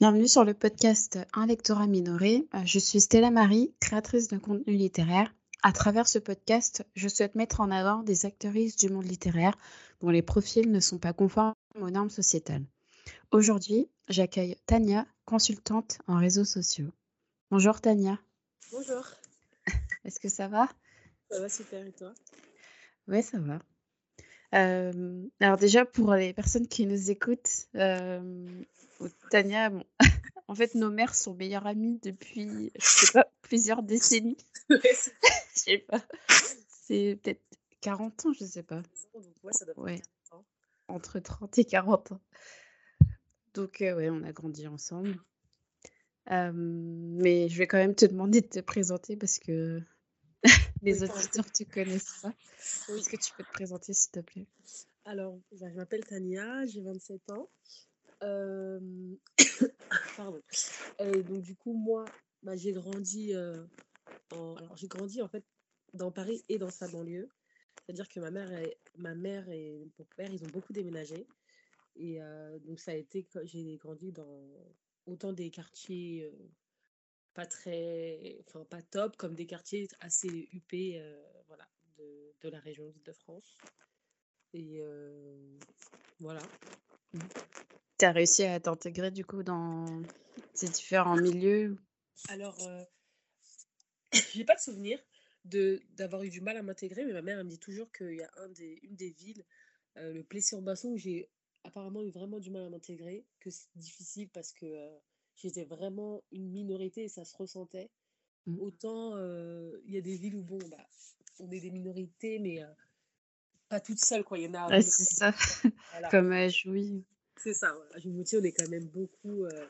Bienvenue sur le podcast Un lectorat minoré. Euh, Je suis Stella Marie, créatrice de contenu littéraire. À travers ce podcast, je souhaite mettre en avant des actrices du monde littéraire dont les profils ne sont pas conformes aux normes sociétales. Aujourd'hui, j'accueille Tania, consultante en réseaux sociaux. Bonjour Tania, Bonjour, est-ce que ça va? ça va super et toi? Oui, ça va. Euh, alors déjà, pour les personnes qui nous écoutent, euh, Tania, bon, en fait, nos mères sont meilleures amies depuis, je sais pas, plusieurs décennies. Je sais pas. C'est peut-être 40 ans, je sais pas. donc ouais, ça doit faire Ouais, 40 ans. entre 30 et 40 ans. Donc, euh, ouais, on a grandi ensemble. Euh, mais je vais quand même te demander de te présenter parce que les Oui, auditeurs te connaissent pas. Oui. Est-ce que tu peux te présenter, s'il te plaît? Alors, bah, je m'appelle Tania, j'ai 27 ans. Euh. Euh, donc du coup, moi, bah, j'ai grandi euh, grandi en fait dans Paris et dans sa banlieue. C'est-à-dire que ma mère et, ma mère et mon père, ils ont beaucoup déménagé. Et donc, ça a été... J'ai grandi dans autant des quartiers pas très... Enfin, pas top, comme des quartiers assez huppés, voilà, de, de la région d'Île-de-France. Et euh, voilà. Tu as réussi à t'intégrer du coup dans ces différents milieux? Alors, euh, j'ai pas de souvenir de d'avoir eu du mal à m'intégrer, mais ma mère elle me dit toujours qu'il y a un des, une des villes, euh, le Plessis-en-Basson, où j'ai apparemment eu vraiment du mal à m'intégrer, que c'est difficile parce que euh, j'étais vraiment une minorité et ça se ressentait. Mm. Autant euh, il y a des villes où bon, bah, on est des minorités, mais pas toutes seules, quoi. Il y en a, Ouais, est c'est ça, voilà. comme à Jouy. C'est ça. À Djibouti, on est quand même beaucoup, euh,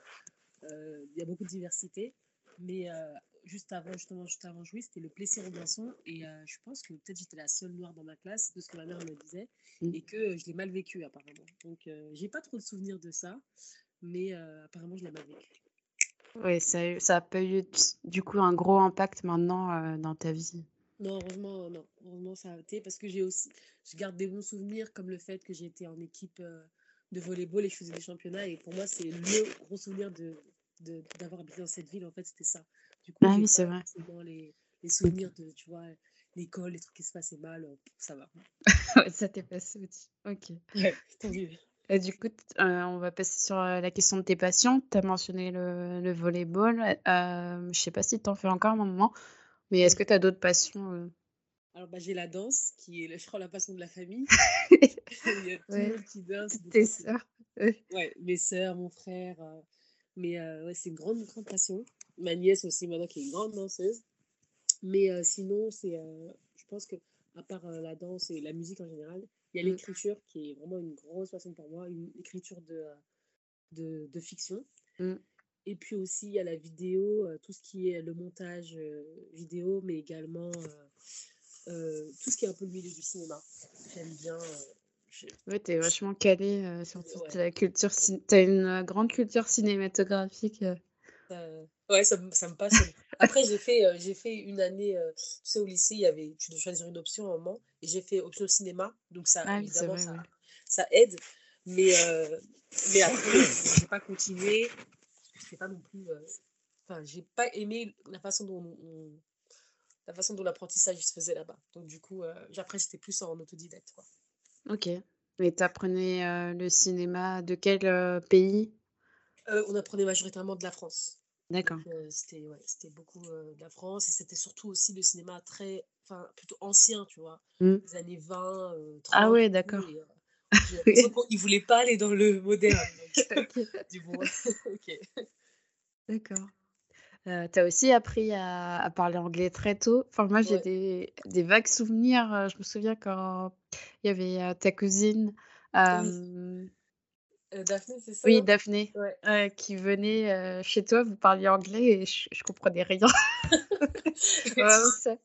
euh, il y a beaucoup de diversité. Mais euh, juste avant, justement, juste avant Jouy, c'était le Plessis-Robinson. Et euh, je pense que peut-être j'étais la seule noire dans ma classe, de ce que ma mère me disait, Mm. et que euh, je l'ai mal vécu apparemment. Donc, euh, j'ai pas trop de souvenirs de ça, mais euh, apparemment, je l'ai mal vécu. Ouais, ça ça a pas eu du coup un gros impact maintenant euh, dans ta vie. Non, heureusement, non. Heureusement, ça a été parce que j'ai aussi, je garde des bons souvenirs, comme le fait que j'ai été en équipe euh, de volleyball et je faisais des championnats. Et pour moi, c'est le gros souvenir de, d'avoir habité dans cette ville. En fait, c'était ça. Du coup, Ah oui, c'est vrai. les, les souvenirs de, tu vois, l'école, les trucs qui se passaient mal. euh, ça va. Ça t'est passé aussi. Ok. Ouais, tant mieux. Et du coup, euh, on va passer sur euh, la question de tes passions. Tu as mentionné le, le volleyball. Euh, je sais pas si tu en fais encore un moment, mais est-ce que tu as d'autres passions euh? Alors, bah, j'ai la danse, qui est, je crois, la passion de la famille. Il y a tout le Ouais, monde qui danse. tes sœurs. Ouais. Mes sœurs, mon frère. euh, mais euh, ouais, c'est une grande, grande passion. Ma nièce aussi, maintenant, qui est une grande danseuse. Mais euh, sinon, c'est, euh, je pense que, à part la danse et la musique en général, il y a Mm. l'écriture qui est vraiment une grosse passion pour moi, une écriture de, de, de fiction. Mm. Et puis aussi, il y a la vidéo, euh, tout ce qui est le montage euh, vidéo, mais également euh, tout ce qui est un peu le milieu du cinéma. J'aime bien. je- Ouais, t'es vachement calé sur toute ouais. la culture. cin- T'as une grande culture cinématographique. euh. Ça- ouais, ça, me- ça me passionne. Après, j'ai fait, euh, j'ai fait une année, euh, tu sais, au lycée, il y avait, tu dois choisir une option à un moment, et j'ai fait option cinéma, donc ça, Ah évidemment, vrai, ça, ouais. ça aide, mais, mais après, je n'ai pas continué, je sais pas non plus, euh, enfin, j'ai pas aimé la façon dont on- la façon dont l'apprentissage se faisait là-bas. Donc, du coup, euh, j'ai- après, j'étais plus en autodidacte, quoi. Ok. Et t'apprenais euh, le cinéma de quel pays? On apprenait majoritairement de la France. D'accord. Euh, c'était ouais, c'était beaucoup euh, de la France et c'était surtout aussi le cinéma très, enfin, plutôt ancien, tu vois, Mm. des années 20, euh, Ah 30 ouais, et tout. d'accord. J'ai ne voulaient pas aller dans le moderne. Donc, du bon, ok. D'accord. Euh, t'as aussi appris à, à parler anglais très tôt. Enfin, moi, j'ai Ouais. des, des vagues souvenirs. Je me souviens quand il y avait ta cousine, Oui. Daphné, c'est ça, oui, Daphné, Ouais. qui venait chez toi, vous parliez anglais et je, je comprenais rien. Vraiment tu, ça. tu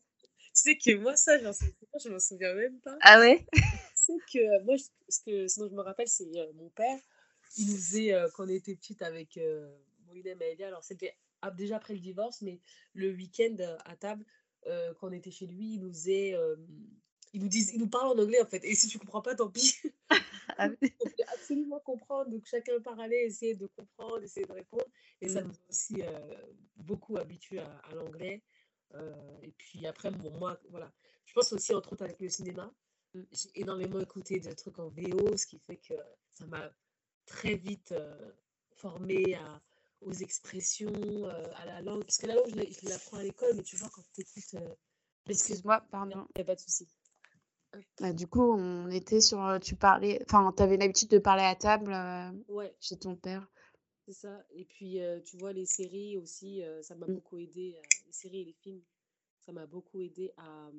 sais que moi, ça, j'en sais pas, je m'en souviens même pas. Ah ouais? Tu sais que moi, ce que, ce dont je me rappelle, c'est mon père, il nous faisait, quand on était petite avec Moïnem et Elia, alors c'était déjà après le divorce, mais le week-end euh, à table, euh, quand on était chez lui, il nous faisait euh, ils nous disent, ils nous parlent en anglais en fait. Et si tu comprends pas, tant pis. Ah. On voulait absolument comprendre. Donc chacun parlait, essayer de comprendre, essayer de répondre. Et ça Mmh. nous a aussi euh, beaucoup habitués à, à l'anglais. Euh, et puis après, bon, moi, voilà. Je pense aussi, entre autres, avec le cinéma, Mmh. j'ai énormément écouté de trucs en VO, ce qui fait que ça m'a très vite euh, formé à, aux expressions, euh, à la langue. Parce que la langue, je l'apprends à l'école, mais tu vois, quand tu écoutes. Euh, Excuse-moi, il pardon. n'y a pas de souci. Bah, du coup, on était sur, euh, tu parlais, enfin, tu avais l'habitude de parler à table euh, Ouais, chez ton père. c'est ça. Et puis, euh, tu vois, les séries aussi, euh, ça m'a Mmh. beaucoup aidé. euh, les séries et les films, ça m'a beaucoup aidé à,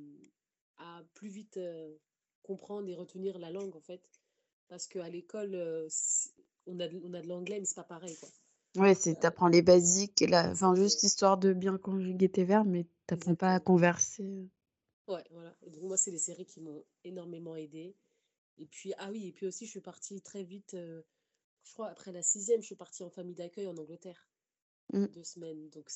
à plus vite euh, comprendre et retenir la langue, en fait. Parce qu'à l'école, euh, on a, de- on a de l'anglais, mais c'est pas pareil, quoi. Ouais, c'est, t'apprends les basiques, et la, enfin, juste histoire de bien conjuguer tes verbes, mais t'apprends pas à converser. Ouais, voilà. Et donc, moi, c'est les séries qui m'ont énormément aidé. Et puis, ah oui, et puis aussi, je suis partie très vite, euh, je crois, après la sixième, je suis partie en famille d'accueil en Angleterre, Mm. deux semaines. Donc,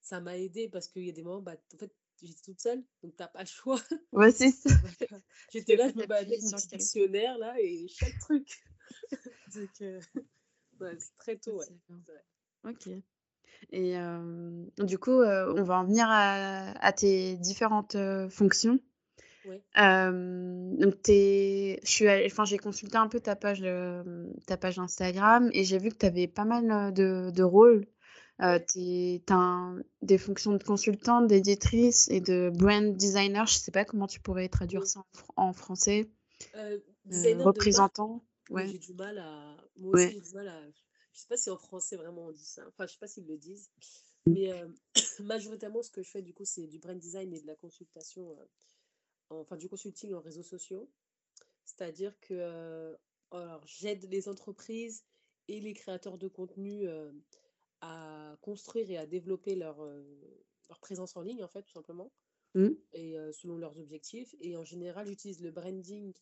ça m'a aidé parce qu'il y a des moments, bah, en fait, j'étais toute seule, donc t'as pas le choix. Ouais, c'est ça. J'étais là, je me baladais avec mon dictionnaire, là, et chaque truc. Donc, euh, ouais, c'est très tôt, ouais. Vrai. Ok. Et euh, du coup, euh, on va en venir à, à tes différentes euh, fonctions. Donc t'es, je suis, allée- enfin j'ai consulté un peu ta page, ta page Instagram et j'ai vu que tu avais pas mal de, de rôles. T'as un- des fonctions de consultante, d'éditrice et de brand designer. Je sais pas comment tu pourrais traduire Oui. ça en, fr- en français. Représentant. Ouais. j'ai du mal à. Moi aussi, Ouais. j'ai du mal à. Je sais pas si en français vraiment on dit ça. Enfin, je sais pas s'ils le disent. Mm. Mais euh, majoritairement, ce que je fais, du coup, c'est du brand design et de la consultation, euh, en- enfin, du consulting en réseaux sociaux. C'est-à-dire que euh, alors, j'aide les entreprises et les créateurs de contenu à construire et à développer leur, leur présence en ligne, en fait, tout simplement, Mm. et selon leurs objectifs. Et en général, j'utilise le branding,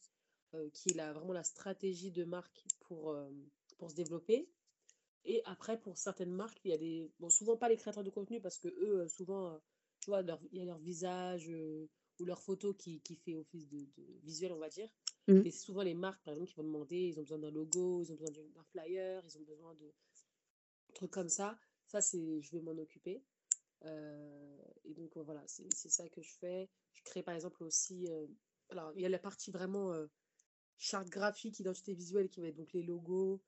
qui est la, vraiment la stratégie de marque pour, euh, pour se développer. Et après, pour certaines marques, il y a des. Bon, souvent pas les créateurs de contenu parce que eux, euh, souvent, euh, tu vois, leur- il y a leur visage euh, ou leur photo qui, qui fait office de, de visuel, on va dire. Mm. Mais c'est souvent les marques, par exemple, qui vont demander ils ont besoin d'un logo, ils ont besoin d'un flyer, ils ont besoin de trucs comme ça. Ça, c'est, je vais m'en occuper. Euh, et donc, euh, voilà, c'est c'est ça que je fais. Je crée, par exemple, aussi. euh, alors, il y a la partie vraiment euh, charte graphique, identité visuelle qui va être donc les logos,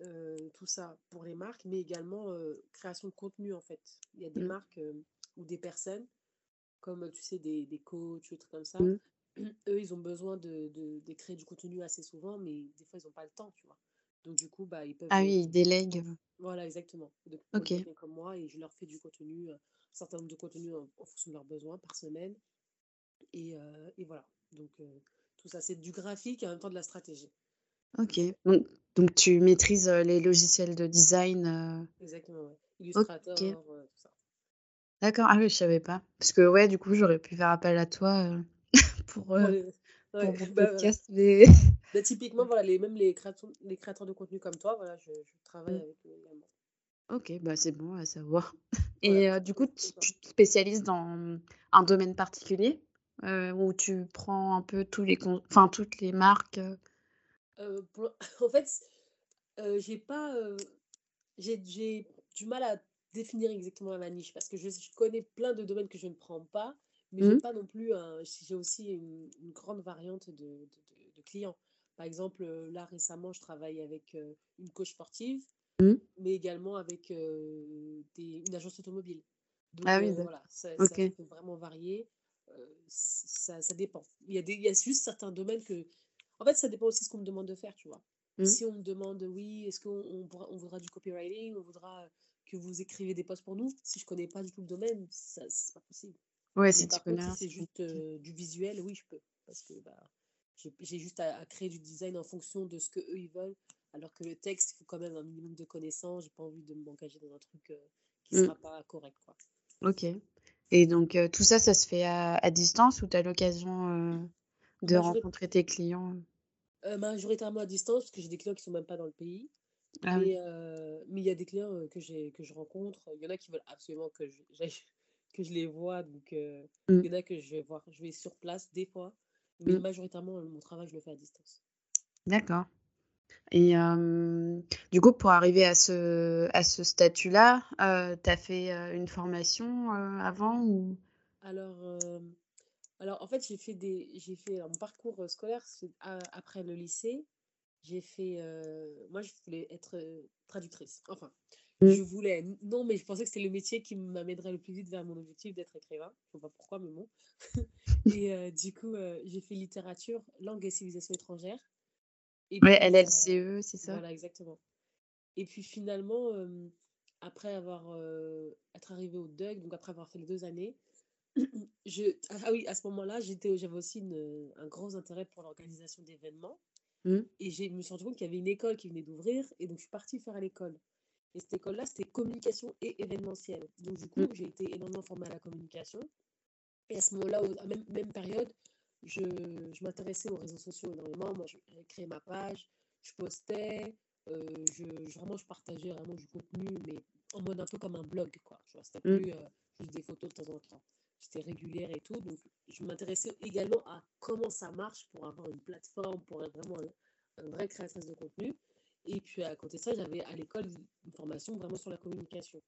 euh, tout ça pour les marques, mais également euh, création de contenu en fait. Il y a des Mm. marques euh, ou des personnes, comme tu sais, des, des coachs, des trucs comme ça. Mm. Eux, ils ont besoin de, de, de créer du contenu assez souvent, mais des fois, ils n'ont pas le temps, tu vois. Donc, du coup, bah, ils peuvent. Ah oui, il délègue. voilà, exactement. Donc, comme moi, et je leur fais du contenu, un certain nombre de contenus en, en fonction de leurs besoins par semaine. Et, et voilà. Donc, tout ça, c'est du graphique et en même temps de la stratégie. Ok. Donc, Donc, tu maîtrises euh, les logiciels de design. euh, exactement, ouais. Illustrator, euh, tout ça. D'accord. Ah oui, je savais pas. Parce que ouais, du coup, j'aurais pu faire appel à toi euh, pour, Pour mon bah, podcast, mais Bah, typiquement, voilà, les, même les créateurs, les créateurs de contenu comme toi, voilà, je, je travaille Mm. avec eux également. ok, bah c'est bon à savoir. Et du coup, tu tu te spécialises dans un domaine particulier? Euh, où tu prends un peu tous les enfin toutes les marques. euh, Euh, pour- En fait, euh, j'ai pas, j'ai, du mal à définir exactement la niche parce que je, je connais plein de domaines que je ne prends pas, mais j'ai Mm. pas non plus j'ai aussi une, une grande variante de, de- de- de clients. Par exemple, là récemment, je travaille avec une coach sportive, Mm. mais également avec euh, des- une agence automobile. Donc Ah oui, euh, voilà, ça peut vraiment varier. Euh, ça, ça dépend. Il y a des, il y a juste certains domaines que. En fait, ça dépend aussi de ce qu'on me demande de faire, tu vois. Mm. Si on me demande, oui, est-ce qu'on on pourra- on voudra du copywriting, on voudra que vous écrivez des posts pour nous, si je connais pas du tout le domaine, ça, c'est pas possible. Ouais, si tu connais contre, si c'est juste euh, du visuel, oui, je peux. Parce que bah, j'ai j'ai juste à, à créer du design en fonction de ce que eux ils veulent. Alors que le texte, il faut quand même un minimum de connaissances. J'ai pas envie de m'engager dans un truc euh, qui Mm. sera pas correct, quoi. Ok. Et donc euh, tout ça, ça se fait à, à distance ou tu as l'occasion euh, de rencontrer tes clients? euh, majoritairement à distance, parce que j'ai des clients qui sont même pas dans le pays. Ah. Mais il y a des clients que j'ai que je rencontre. Il y en a qui veulent absolument que je, que je les vois. Donc, euh, Mm. il y en a que je vais voir. Je vais sur place des fois. Mais mmh. majoritairement, mon travail, je le fais à distance. D'accord. Et du coup, pour arriver à ce, à ce statut-là, tu as fait une formation avant ou... Alors, alors, en fait, j'ai fait, des, j'ai fait mon parcours scolaire après le lycée. J'ai fait. moi, je voulais être traductrice. Enfin, mmh. je voulais. Non, mais je pensais que c'était le métier qui m'amènerait le plus vite vers mon objectif d'être écrivain. Je ne sais pas pourquoi, mais bon. et du coup, j'ai fait littérature, langue et civilisation étrangère. Et ouais, LLCE, c'est ça Voilà, exactement. Et puis finalement, après avoir être arrivé au DUG, donc après avoir fait les deux années, je, ah oui, à ce moment-là, j'avais aussi une, un gros intérêt pour l'organisation d'événements. Mmh. Et je me suis rendu compte qu'il y avait une école qui venait d'ouvrir, et donc je suis partie faire à l'école. Et cette école-là, c'était communication et événementiel. Donc du coup, mmh. j'ai été énormément formée à la communication. Et à ce moment-là, à même, même période, je, je m'intéressais aux réseaux sociaux énormément. Moi, j'ai créé ma page, je postais, euh, je, vraiment, je partageais vraiment du contenu, mais en mode un peu comme un blog, quoi. C'était mmh. plus euh, juste des photos de temps en temps. J'étais régulière et tout. Donc, je m'intéressais également à comment ça marche pour avoir une plateforme, pour être vraiment un, vrai créatrice de contenu. Et puis, à côté de ça, j'avais à l'école une formation vraiment sur la communication.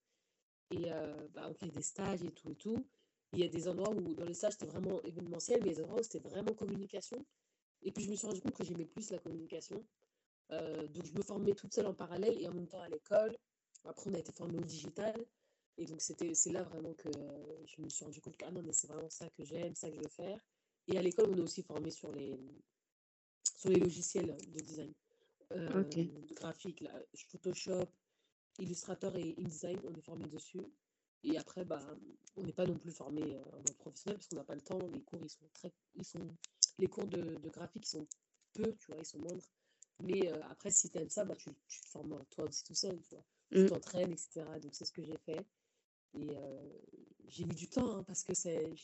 Et euh, bah, on fait des stages et tout et tout. Il y a des endroits où, dans les stages, c'était vraiment événementiel, mais il y a des endroits où c'était vraiment communication. Et puis, je me suis rendu compte que j'aimais plus la communication. Euh, donc, je me formais toute seule en parallèle et en même temps à l'école. Après, on a été formé au digital. Et donc, c'était, c'est là vraiment que je me suis rendu compte que ah non, mais c'est vraiment ça que j'aime, ça que je veux faire. Et à l'école, on est aussi formé sur les, sur les logiciels de design. Euh, graphique, là, Photoshop, Illustrator et InDesign, on est formé dessus. Et après, bah, on n'est pas non plus formé euh, en mode professionnel parce qu'on n'a pas le temps. Les cours, ils sont très, ils sont, les cours de, de graphique, sont peu, tu vois, ils sont moindres. Mais euh, après, si tu aimes ça, bah, tu, tu, te formes toi aussi tout seul, tu vois. Tu mmh. t'entraînes, etc. Donc, c'est ce que j'ai fait. Et euh, j'ai mis du temps hein, parce que c'est.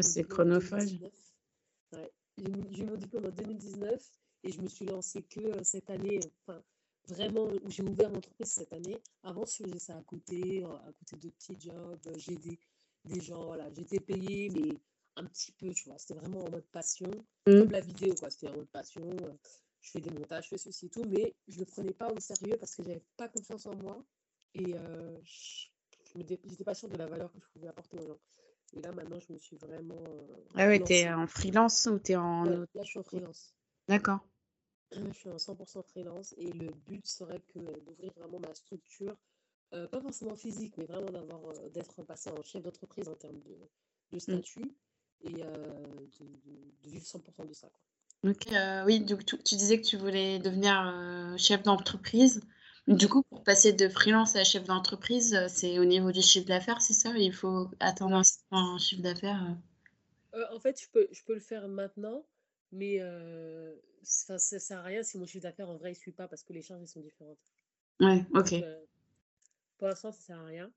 c'est chronophage. Ouais. J'ai eu mon diplôme en 2019 et je me suis lancée que cette année. Enfin, vraiment où j'ai ouvert mon entreprise cette année. Avant, je faisais ça à côté, à côté de petits jobs. J'ai des, des gens, voilà, j'étais payée, mais un petit peu, tu vois. C'était vraiment en mode passion, mmh. comme la vidéo, quoi. C'était en mode passion. Je fais des montages, je fais ceci et tout, mais je ne le prenais pas au sérieux parce que j'avais pas confiance en moi et euh, je n'étais pas sûre de la valeur que je pouvais apporter aux gens. Et là, maintenant, je me suis vraiment. Euh, ah ouais, es en freelance ou es en. là, je suis en freelance. D'accord. Je suis en 100% freelance et le but serait que d'ouvrir vraiment ma structure, euh, pas forcément physique, mais vraiment d'avoir euh, d'être passé en chef d'entreprise en termes de, de mmh. statut et euh, de, de, vivre 100% de ça. Quoi. Donc, oui, donc tu, tu, disais que tu voulais devenir chef d'entreprise. Du coup, pour passer de freelance à chef d'entreprise, c'est au niveau du chiffre d'affaires, c'est ça? Il faut attendre un, chiffre d'affaires En fait, je peux, je peux le faire maintenant, mais euh, ça, ça sert à rien si mon chiffre d'affaires en vrai il suit pas parce que les charges sont différentes. Ouais, ok. Euh, pour l'instant, ça sert à rien.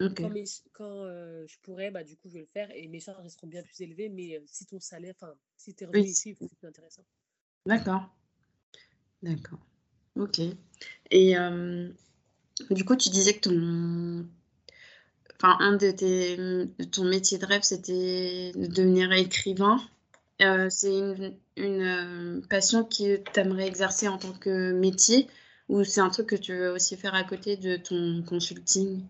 Quand, quand euh, je pourrais, bah, du coup, je vais le faire et mes charges seront bien plus élevées. Mais si ton salaire, enfin, si tes revenus ici, c'est plus intéressant. D'accord. D'accord. Ok. Et du coup, tu disais que ton, enfin, un de tes, ton métier de rêve, c'était de devenir écrivain. Euh, c'est une, une euh, passion que tu aimerais exercer en tant que métier ou c'est un truc que tu veux aussi faire à côté de ton consulting?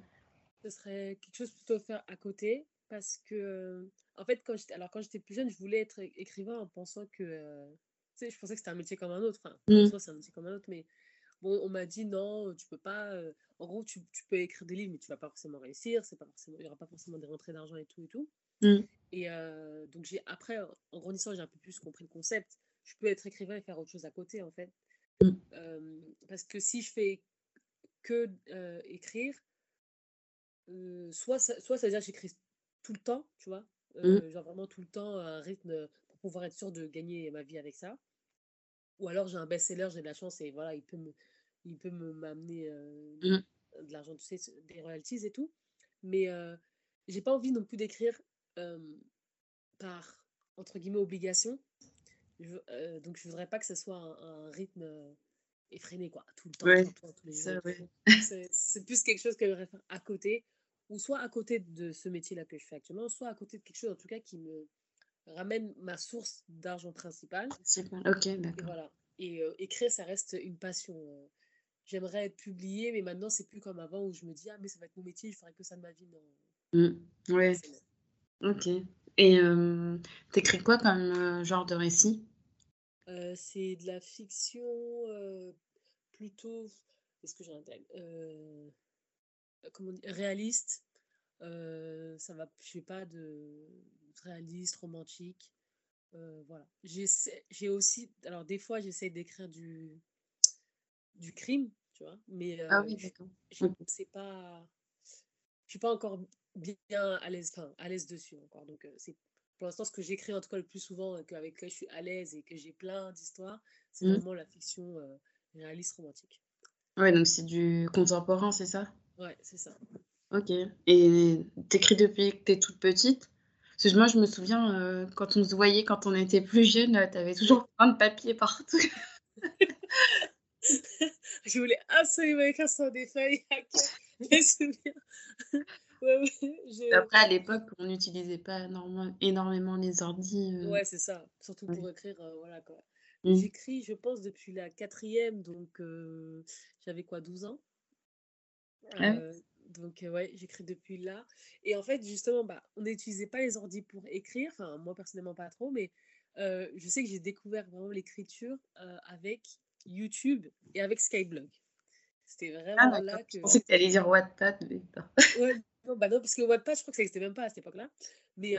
Ce serait quelque chose plutôt à faire à côté parce que, en fait, quand j'étais, alors quand j'étais plus jeune, je voulais être écrivain en pensant que, euh, tu sais, je pensais que c'était un métier comme un autre. Enfin, mmh. c'est un métier comme un autre, mais bon, on m'a dit non, tu peux pas. en gros, tu, tu, peux écrire des livres, mais tu vas pas forcément réussir. C'est pas forcément, il y aura pas forcément des rentrées d'argent et tout et tout. Mmh. Et euh, donc, j'ai après, en grandissant, j'ai un peu plus compris le concept. Je peux être écrivain et faire autre chose à côté, en fait. Mmh. Euh, parce que si je fais que euh, écrire, soit, ça, soit ça veut dire que j'écris tout le temps, tu vois, mmh. genre vraiment tout le temps, un rythme pour pouvoir être sûr de gagner ma vie avec ça. Ou alors j'ai un best-seller, j'ai de la chance et voilà, il peut me, il peut me m'amener de l'argent, tu sais, des royalties et tout. Mais j'ai pas envie non plus d'écrire par, entre guillemets, obligation. Je, donc, je voudrais pas que ce soit un, rythme effréné, quoi, tout le temps, tous les C'est plus quelque chose que faire à côté, ou soit à côté de ce métier-là que je fais actuellement, soit à côté de quelque chose, en tout cas, qui me, ramène ma source d'argent principale. Ok, d'accord. voilà. Et écrire, ça reste une passion. J'aimerais être publiée, mais maintenant, c'est plus comme avant où je me dis, ah, mais ça va être mon métier, je ferai que ça de ma vie. Non. Mmh. Ouais. Ok. Et t'écris quoi comme genre de récit? C'est de la fiction plutôt. Est-ce que j'ai un euh, comment dire, réaliste ça va, je fais pas de réaliste, romantique. voilà. J'ai aussi, alors des fois, j'essaie d'écrire du, du crime, tu vois, mais ah oui, d'accord. Je sais pas, je suis pas encore bien à l'aise, enfin, à l'aise dessus encore. Donc, c'est pour l'instant ce que j'écris en tout cas le plus souvent, avec lequel je suis à l'aise et que j'ai plein d'histoires, c'est mmh. vraiment la fiction réaliste romantique. Ouais, donc c'est du contemporain, c'est ça? Ouais, c'est ça. Ok. Et t'écris depuis que t'es toute petite? Parce que moi, je me souviens, euh, quand on se voyait quand on était plus jeune, euh, t'avais toujours plein de papiers partout. je voulais absolument écrire sur des feuilles. je me souviens. Après, à l'époque, on n'utilisait pas énormément les ordi. Euh. Ouais, c'est ça. Surtout pour écrire, voilà quoi. Mmh. J'écris, je pense, depuis la quatrième, donc j'avais quoi, 12 ans? Ah donc ouais, j'écris depuis là. Et en fait, justement, bah, on n'utilisait pas les ordi pour écrire, enfin moi personnellement pas trop, mais je sais que j'ai découvert vraiment l'écriture avec YouTube et avec Skyblog. C'était ah, vraiment là que... Je pensais que tu allais dire Wattpad, mais pas. ouais, non, bah non, parce que Wattpad, je crois que ça n'existait même pas à cette époque-là. Mais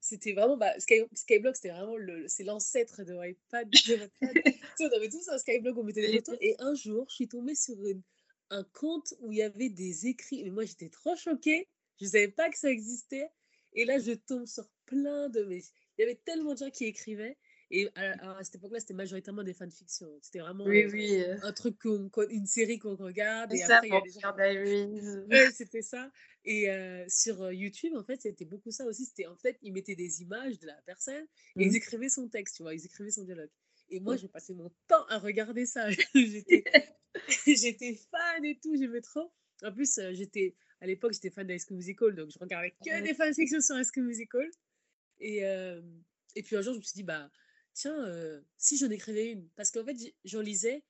c'était vraiment, bah, Skyblog, c'était vraiment le, c'est l'ancêtre de Wattpad. De Wattpad. on avait tous un Skyblog, on mettait des photos. Et un jour, je suis tombée sur une un compte où il y avait des écrits. Mais moi, j'étais trop choquée. Je ne savais pas que ça existait. Et là, je tombe sur plein de. Mais il y avait tellement de gens qui écrivaient. Et à, cette époque-là, c'était majoritairement des fanfictions. C'était vraiment oui, oui. un truc, une série qu'on regarde. Et ça, après, il y a des c'était ça. Et sur YouTube, en fait, c'était beaucoup ça aussi. C'était en fait, ils mettaient des images de la personne et ils mmh. écrivaient son texte, tu vois, ils écrivaient son dialogue. Et moi, j'ai passé mon temps à regarder ça. J'étais j'étais fan et tout, j'aimais trop. En plus, euh, j'étais à l'époque, j'étais fan d'High School Musical, donc je regardais que des fanfictions sur High School Musical. Et, euh, et puis un jour, je me suis dit, bah, tiens, euh, si j'en écrivais une. Parce qu'en fait, j'en lisais,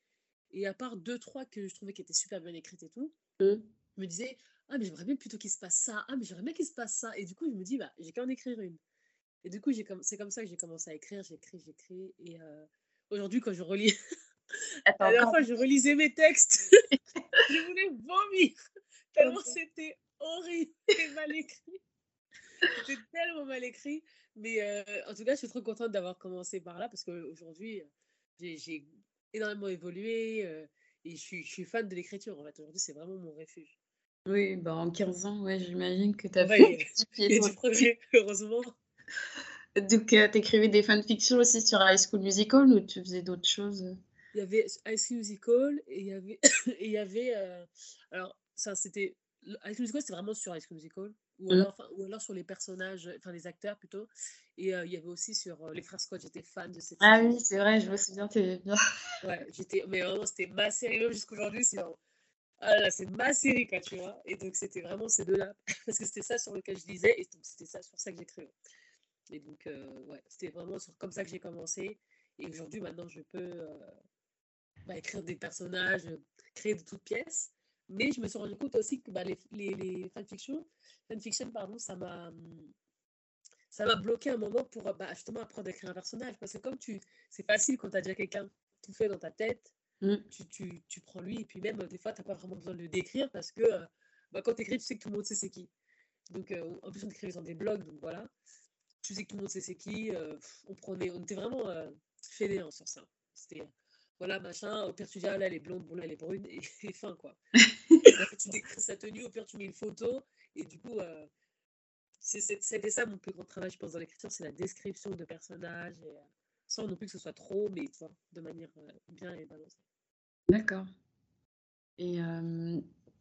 et à part deux, trois que je trouvais qui étaient super bien écrites et tout, mmh. je me disais, ah, mais j'aimerais bien plutôt qu'il se passe ça. Ah, mais j'aimerais bien qu'il se passe ça. Et du coup, je me dis, bah, j'ai qu'à en écrire une. Et du coup, c'est comme ça que j'ai commencé à écrire. J'écris, j'écris. Et aujourd'hui, quand je relis la dernière fois, je relisais mes textes. je voulais vomir. Tellement c'était horrible et mal écrit. C'était tellement mal écrit. Mais euh, en tout cas, je suis trop contente d'avoir commencé par là parce qu'aujourd'hui, j'ai énormément évolué euh, et je suis, je suis, fan de l'écriture. En fait, aujourd'hui, c'est vraiment mon refuge. Oui, bah en 15 ans, ouais, j'imagine que tu as fait du progrès, heureusement. Donc, euh, tu écrivais des fanfictions aussi sur High School Musical ou tu faisais d'autres choses? Il y avait High School Musical et il y avait, et il y avait euh, alors ça c'était High School Musical c'était vraiment sur High School Musical ou mmh. alors, ou alors sur les personnages enfin les acteurs plutôt. Et euh, il y avait aussi sur euh, les frères Scott j'étais fan de cette ah oui c'est vrai je me souviens t'es bien. Ouais j'étais mais vraiment c'était ma série jusqu'aujourd'hui c'est ah c'est ma série quoi tu vois. Et donc c'était vraiment ces deux là parce que c'était ça sur lequel je lisais et c'était ça sur ça que j'écrivais et donc ouais c'était vraiment sur, comme ça que j'ai commencé. Et aujourd'hui maintenant je peux bah, écrire des personnages, créer de toutes pièces. Mais je me suis rendu compte aussi que bah, les, les, les fanfictions, fanfiction, pardon, ça m'a ça m'a bloqué un moment pour bah, justement apprendre à écrire un personnage. Parce que comme tu, c'est facile quand tu as déjà quelqu'un tout fait dans ta tête, mm. tu, tu, tu, prends lui et puis même des fois, tu n'as pas vraiment besoin de le décrire parce que euh, bah, quand tu écris, tu sais que tout le monde sait c'est qui. Donc euh, en plus, on écrivait dans des blogs, donc voilà. Tu sais que tout le monde sait c'est qui. Euh, on, prenait, on était vraiment fainéants sur ça. C'était voilà, machin, au pire tu dis, ah là, elle est blonde, bon là, elle est brune, et, fin, quoi. tu décris sa tenue, au pire tu mets une photo, et du coup, euh, c'était ça mon plus grand travail, je pense, dans l'écriture, c'est la description de personnages, et, euh, sans non plus que ce soit trop, mais tu vois, de manière euh, bien et balancée. D'accord. Et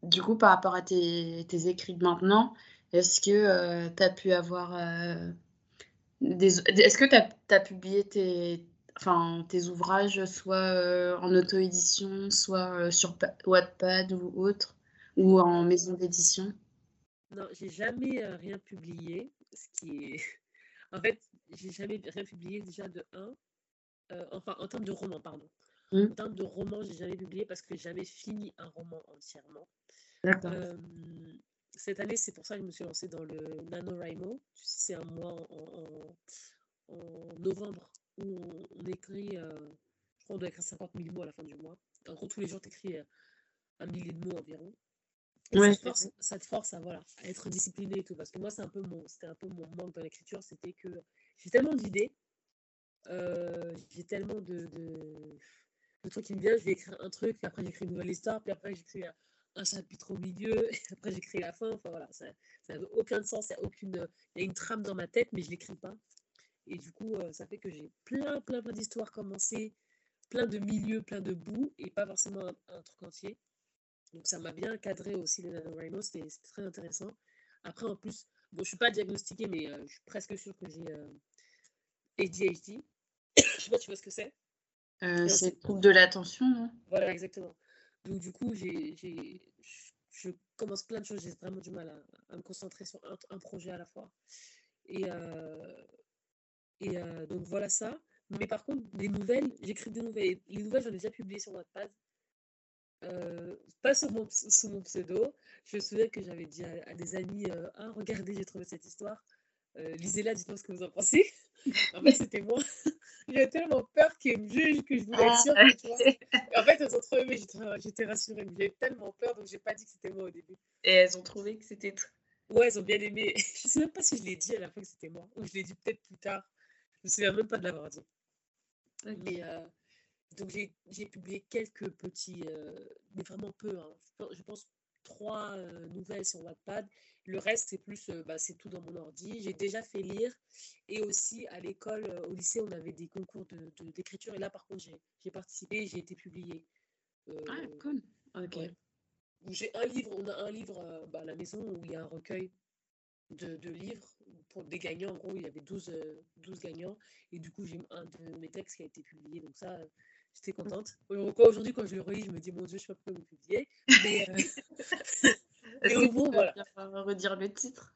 du coup, par rapport à tes, tes écrits de maintenant, est-ce que tu as pu avoir... des... Est-ce que tu as, as, publié tes, enfin, tes ouvrages, soit euh, en auto-édition, soit euh, sur Wattpad ou autre, ou en maison d'édition? Non, j'ai jamais euh, rien publié. Ce qui est... En fait, j'ai jamais rien publié déjà de 1. Euh, enfin, en termes de roman, pardon. Mmh. En termes de roman, j'ai jamais publié parce que j'ai jamais fini un roman entièrement. D'accord. Euh, cette année, c'est pour ça que je me suis lancée dans le NaNoWriMo. C'est un mois en, en- en novembre où on, on écrit, euh, je crois qu'on doit écrire 50 000 mots à la fin du mois. En gros, tous les jours, tu écris un millier de mots environ. Ouais, ça te force, ça te force à, voilà, à être discipliné et tout. Parce que moi, c'est un peu mon, c'était un peu mon manque dans l'écriture, c'était que j'ai tellement d'idées, euh, j'ai tellement de, de, de trucs qui me viennent. Je vais écrire un truc, puis après j'écris une nouvelle histoire, puis après j'écris un, un chapitre au milieu, et après j'écris la fin. Enfin voilà, ça n'a aucun sens, il y a aucune, il y a une trame dans ma tête, mais je l'écris pas. Et du coup, euh, ça fait que j'ai plein, plein, plein d'histoires commencées, plein de milieux, plein de bouts, et pas forcément un, un truc entier. Donc ça m'a bien cadré aussi le NaNoWriMo, c'était très intéressant. Après, en plus, bon, je suis pas diagnostiquée, mais euh, je suis presque sûre que j'ai euh, ADHD. je sais pas, tu vois ce que c'est? Euh, c'est trouble de l'attention, non? voilà, exactement. Donc du coup, j'ai, je je commence plein de choses, j'ai vraiment du mal à, à me concentrer sur un, un projet à la fois. Et, euh, et euh, donc voilà ça. Mais par contre, les nouvelles, j'écris des nouvelles. Les nouvelles, j'en ai déjà publiées sur Wattpad. Euh, pas mon, sous mon pseudo. Je me souviens que j'avais dit à, à des amis, euh, ah, regardez, j'ai trouvé cette histoire. Euh, lisez-la, dites-moi ce que vous en pensez. En fait, c'était moi. J'avais tellement peur qu'ils me jugent que je voulais être Ah, sûre. Et en fait, elles ont trouvé, mais j'étais rassurée. J'avais tellement peur, donc j'ai pas dit que c'était moi au début. Et elles ont trouvé que c'était. Ouais, elles ont bien aimé. Je sais même pas si je l'ai dit à la fois que c'était moi, ou je l'ai dit peut-être plus tard. Je me souviens même pas de l'avoir dit. Mais euh, donc j'ai publié quelques petits, euh, mais vraiment peu. hein. Je pense, trois euh, nouvelles sur Wattpad. Le reste, c'est plus, bah, c'est tout dans mon ordi. J'ai déjà fait lire. Et aussi, à l'école, au lycée, on avait des concours de, de- d'écriture. Et là, par contre, j'ai participé et j'ai été publiée. Ah, cool. Ok. ouais. J'ai un livre, on a un livre bah, à la maison où il y a un recueil de, de livres pour des gagnants. En gros, il y avait 12, euh, 12 gagnants. Et du coup, j'ai un de mes textes qui a été publié. Donc ça, euh, j'étais contente. Aujourd'hui, quand je le relis, je me dis, mon Dieu, je sais pas pourquoi vous publiez. Mais, euh, au peux voilà. bien redire le titre?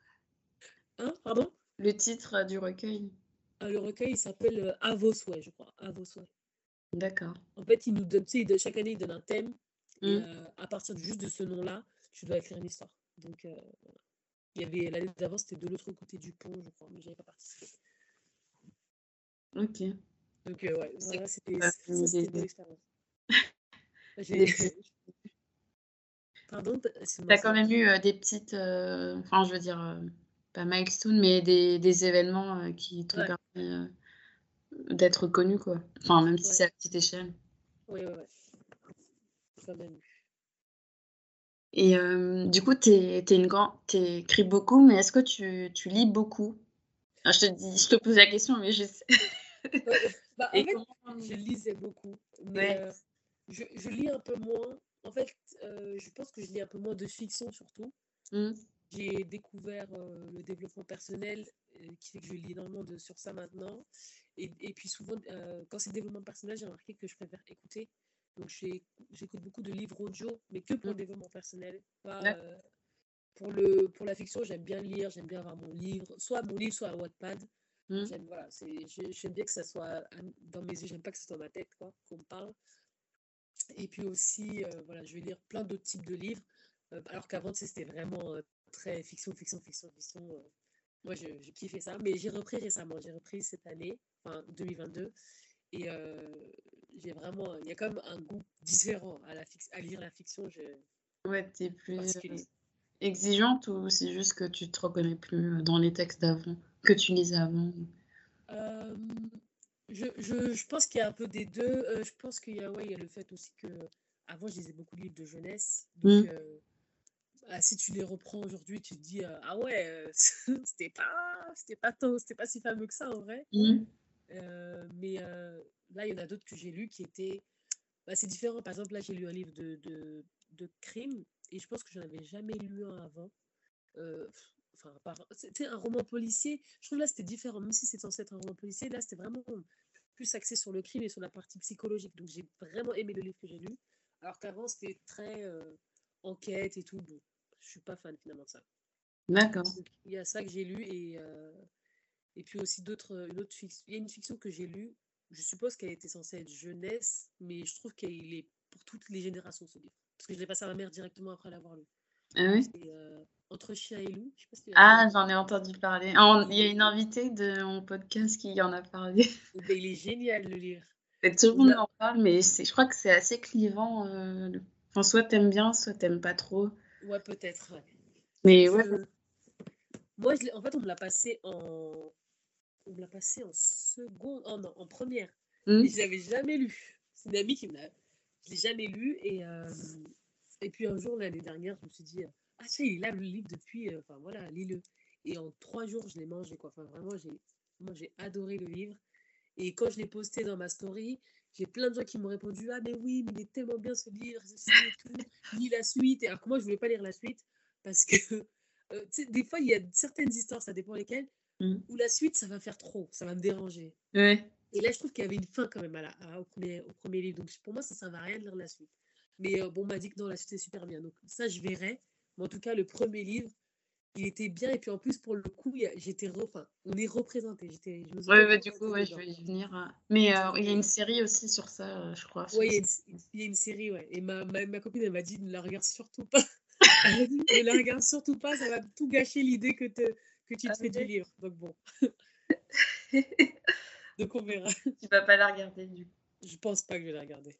Hein, pardon? Le titre euh, du recueil. Ah, le recueil, il s'appelle euh, À vos souhaits, je crois. À vos souhaits. D'accord. En fait, il nous donne, tu sais, chaque année, il donne un thème. Et Mm. euh, à partir de- juste de ce nom-là, tu dois écrire une histoire. Donc, euh, voilà. Il y avait l'année d'avant, c'était de l'autre côté du pont, je crois, mais j'avais pas participé. Ok. Donc, euh, ouais, voilà, c'était une expérience. Pardon, T'as quand même eu euh, des petites, euh, enfin, je veux dire, pas milestone, mais des, des événements qui t'ont Ouais, permis d'être connu, quoi. Enfin, même si ouais, c'est à petite échelle. ouais, ouais, ouais, quand même. Et euh, du coup, t'es une grande, t'écris beaucoup, mais est-ce que tu, tu lis beaucoup? Je te dis, je te pose la question, mais je sais. Bah, en Et fait, comment? je lisais beaucoup, mais Ouais. euh, je, je lis un peu moins. En fait, euh, je pense que je lis un peu moins de fiction surtout. Hmm. J'ai découvert le développement personnel qui fait que je lis énormément de, sur ça maintenant. Et, et puis souvent, euh, quand c'est développement personnel, j'ai remarqué que je préfère écouter. Donc j'écoute beaucoup de livres audio, mais que pour le développement personnel. Pas, euh, pour le, pour la fiction, j'aime bien lire, j'aime bien avoir mon livre, soit mon livre, soit un Wattpad. Hmm. J'aime voilà, bien que ça soit dans mes yeux, j'aime pas que ce soit dans ma tête, quoi, qu'on me parle. Et puis aussi, euh, voilà, je vais lire plein d'autres types de livres, euh, alors qu'avant, c'était vraiment très fiction, fiction, fiction, fiction. Moi, je, je kiffais ça, mais j'ai repris récemment, j'ai repris cette année, enfin 2022, et euh, j'ai vraiment, il y a quand même un goût différent à, la à lire la fiction, je, Ouais, t'es plus euh, particulier. exigeante ou c'est juste que tu te reconnais plus euh, dans les textes d'avant, que tu lisais avant? Euh, je, je, je pense qu'il y a un peu des deux. Euh, je pense qu'il y a, ouais, il y a le fait aussi que avant je lisais beaucoup de livres de jeunesse. Donc, euh, ah, si tu les reprends aujourd'hui, tu te dis euh, ah ouais, euh, c'était pas, c'était pas tant, c'était pas si fameux que ça en vrai. Euh, mais là, il y en a d'autres que j'ai lus qui étaient, bah, c'est différent. Par exemple, là, j'ai lu un livre de, de, de crime et je pense que je n'en avais jamais lu un avant. Euh, enfin, c'était un roman policier. Je trouve là, c'était différent. Même si c'est censé être un roman policier, là, c'était vraiment plus axé sur le crime et sur la partie psychologique. Donc, j'ai vraiment aimé le livre que j'ai lu. Alors qu'avant, c'était très euh, enquête et tout. Bon, je suis pas fan finalement de ça. D'accord. Il y a ça que j'ai lu et, euh, Et puis aussi d'autres, une autre fiction. Il y a une fiction que j'ai lue. Je suppose qu'elle était censée être jeunesse, mais je trouve qu'il est pour toutes les générations ce livre. Parce que je l'ai passé à ma mère directement après l'avoir lu. Ah oui? C'est euh, Entre chien et loup. Je sais pas si Ah, j'en ai entendu parler. Il y a une invitée de mon podcast qui en a parlé. lu. Ben, il est génial le livre. Et tout le On monde en parle, mais je crois que c'est assez clivant. euh, Enfin, soit t'aimes bien, soit t'aimes pas trop. Ouais, peut-être. ouais. Mais ouais, Moi, je en fait, on me l'a passé en. On me l'a passé en seconde. Oh non, en première. Hmm. Et je l'avais jamais lu. C'est une amie qui me l'a. Je l'ai jamais lu. Et, euh, et puis un jour, l'année dernière, je me suis dit euh, Ah, tiens, il est là le livre depuis. euh, Enfin voilà, lis-le. Et en trois jours, je l'ai mangé. Quoi. Enfin, vraiment, j'ai moi, j'ai adoré le livre. Et quand je l'ai posté dans ma story, j'ai plein de gens qui m'ont répondu Ah, mais oui, mais il est tellement bien ce livre, ceci et tout. Lis la suite. Et alors que moi, je voulais pas lire la suite parce que. euh, des fois, il y a certaines histoires, ça dépend lesquelles, Hmm. où la suite, ça va faire trop, ça va me déranger. ouais. Et là, je trouve qu'il y avait une fin quand même à la, à- au, premier, au premier livre. Donc pour moi, ça ne servait à rien de lire la suite. Mais euh, bon, on m'a dit que non, la suite est super bien. Donc ça, je verrai. Mais en tout cas, le premier livre, il était bien. Et puis en plus, pour le coup, j'étais enfin, on est représenté. J'étais, je me sentais Ouais, ouais, du coup, ouais, je vais y venir. euh. Mais euh, il y a une série aussi sur ça, euh, je crois. ouais, il y, a une, il y a une série, ouais. Et ma, ma, ma copine, elle m'a dit ne la regarde surtout pas. Elle m'a dit ne la regarde surtout pas, ça va tout gâcher l'idée que, te, que tu te Ah fais du ouais. livre. Donc bon, donc on verra. Tu vas pas la regarder, du coup. Je pense pas que je vais la regarder.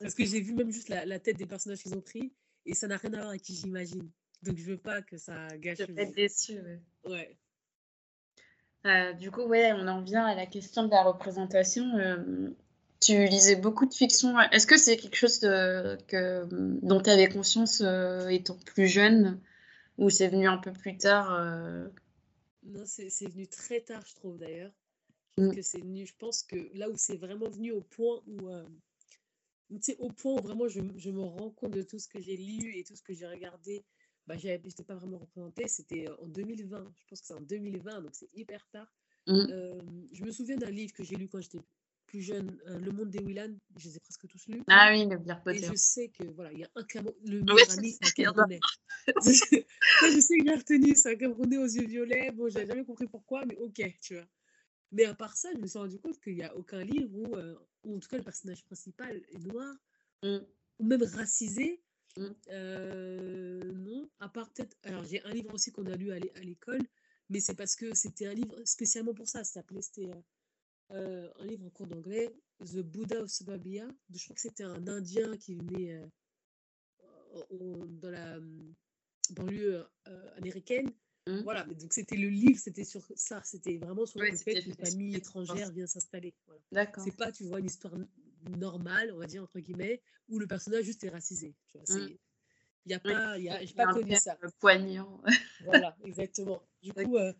Parce que j'ai vu même juste la, la tête des personnages qu'ils ont pris et ça n'a rien à voir avec qui j'imagine. Donc je veux pas que ça gâche Je vais être déçue, ouais. Ouais. Euh, du coup, ouais, on en vient à la question de la représentation. Euh, tu lisais beaucoup de fiction. Est-ce que c'est quelque chose de- que, dont tu avais conscience euh, étant plus jeune? Ou c'est venu un peu plus tard euh, Non, c'est venu très tard, je trouve d'ailleurs. Je Mm. c'est venu, je pense que là où c'est vraiment venu au point où, euh, au point où vraiment je, je me rends compte de tout ce que j'ai lu et tout ce que j'ai regardé, bah, j'avais- j'étais pas vraiment représentée, c'était euh, en 2020. Je pense que c'est en 2020, donc c'est hyper tard. Mm. Euh, je me souviens d'un livre que j'ai lu quand j'étais plus jeune, euh, Le Monde des Willan, je les ai presque tous lus. Ah oui, le Et Potter. je sais que voilà, il y a un Camerounais, le meilleur ami, c'est un. Camerounais. Je sais que j'ai retenu, c'est un Camerounais aux yeux violets. Bon, j'ai jamais compris pourquoi, mais ok, tu vois. Mais à part ça, je me suis rendu compte qu'il n'y a aucun livre où, euh, où, en tout cas, le personnage principal est noir, Mm. ou même racisé. Mm. Euh, non, à part peut-être. Alors, j'ai un livre aussi qu'on a lu à l'é- à l'école, mais c'est parce que c'était un livre spécialement pour ça. Ça s'appelait, c'était euh, euh, un livre en cours d'anglais, The Buddha of Sababia. Je crois que c'était un Indien qui venait euh, au- dans la hum, banlieue euh, américaine. Mm. Voilà, donc c'était le livre, c'était sur ça, c'était vraiment sur Ouais, le fait qu'une famille étrangère vient s'installer. Voilà. D'accord. C'est pas, tu vois, une histoire normale, on va dire, entre guillemets, où le personnage juste est racisé. Tu vois, Mm. c'est... Il y a Oui, pas, y a, j'ai pas un connu ça. euh, poignant. Voilà, exactement. Du coup, euh,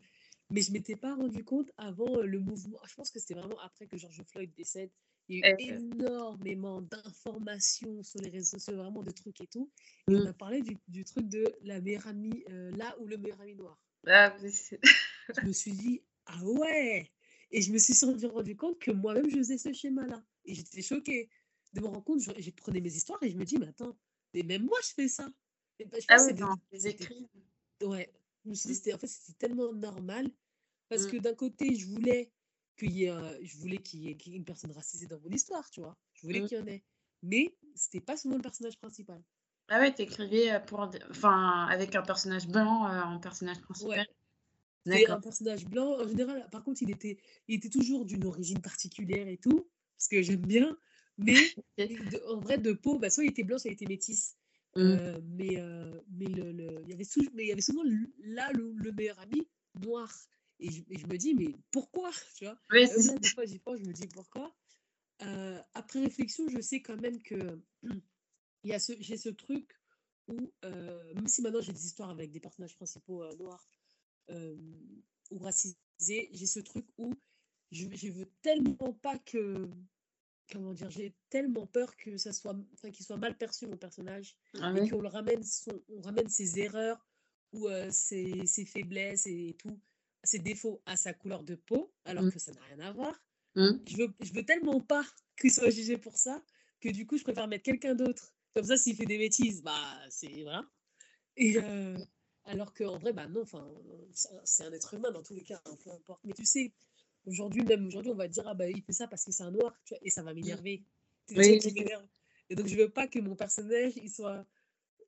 mais je m'étais pas rendu compte avant euh, le mouvement. Je pense que c'était vraiment après que George Floyd décède. Il y a eu Euh, énormément d'informations sur les réseaux sociaux, vraiment de trucs et tout. Et on Mm. a parlé du, du truc de la meilleure amie, euh, là où le meilleur ami noir. Ah, Je me suis dit, ah ouais! Et je me suis rendu, rendu compte que moi-même, je faisais ce schéma-là. Et j'étais choquée de me rendre compte. Je, je prenais mes histoires et je me dis, mais attends, mais même moi, je fais ça. Et ben, je Ah oui, dans c'était écrits. Ouais, je me suis dit, Mm. c'était, en fait, c'était tellement normal parce que d'un côté, je voulais qu'il y ait, un- je voulais qu'il y ait qu'il y ait une personne racisée dans mon histoire, tu vois. Je voulais Mm. qu'il y en ait. Mais c'était pas souvent le personnage principal. Ah ouais, t'écrivais euh, pour, enfin, avec un personnage blanc euh, en personnage principal. Ouais, c'était un personnage blanc. En général, par contre, il était, il était toujours d'une origine particulière et tout, parce que j'aime bien. Mais de- en vrai, de peau, bah, soit il était blanc, soit il était Mm. Mais euh, mais le, le- il y avait sou- mais il y avait souvent là le, le meilleur ami noir. Et je, et je me dis, mais pourquoi, tu vois? Oui, Euh, là, des fois, j'y pense, je me dis pourquoi? Euh, après réflexion, je sais quand même que il y a ce, j'ai ce truc où, euh, même si maintenant j'ai des histoires avec des personnages principaux noirs ou racisés, j'ai ce truc où je, je veux tellement pas que, comment dire, j'ai tellement peur que ça soit, enfin, qu'il soit mal perçu mon personnage Ah et qu'on le ramène son, on ramène ses erreurs ou euh, ses, ses faiblesses et tout, ses défauts à sa couleur de peau, alors Mm. que ça n'a rien à voir. Mm. Je veux, je veux tellement pas qu'il soit jugé pour ça que du coup, je préfère mettre quelqu'un d'autre. Comme ça, s'il fait des bêtises, bah, c'est. Voilà. Et, euh, Alors qu'en vrai, bah non, enfin, c'est un être humain dans tous les cas, hein, peu importe. Mais tu sais, aujourd'hui, même aujourd'hui, on va dire, ah bah il fait ça parce que c'est un noir, tu vois, et ça va m'énerver. Oui. Et donc, je veux pas que mon personnage, il soit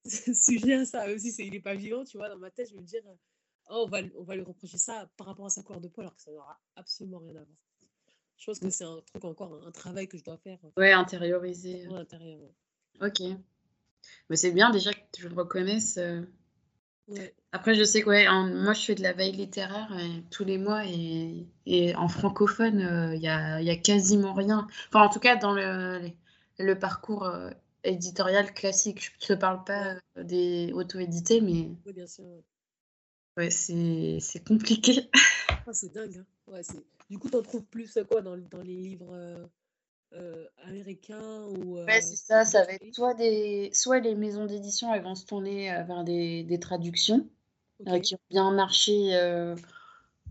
sujet à ça. Aussi, c'est, il est pas vivant, tu vois, dans ma tête, je veux me dire, oh, on va, on va lui reprocher ça par rapport à sa couleur de peau, alors que ça n'aura absolument rien à voir. Je pense que c'est un truc encore, un, travail que je dois faire. Ouais, intérioriser. Ouais, Ok. Mais c'est bien déjà que tu le reconnaisses. Euh. Après, je sais que ouais, moi, je fais de la veille littéraire euh, tous les mois et, et en francophone, euh, il y, a, y, a, quasiment rien. Enfin, en tout cas, dans le, le parcours éditorial classique. Je ne te parle pas des auto-édités, mais. Oui, bien sûr. Ouais, c'est compliqué. Ah, c'est dingue. Hein. Ouais, du coup, tu en trouves plus quoi dans, dans les livres euh, américains ou. ouais, c'est ça. Ça va être soit, des... soit les maisons d'édition, elles vont se tourner vers des, des traductions qui ont bien marché.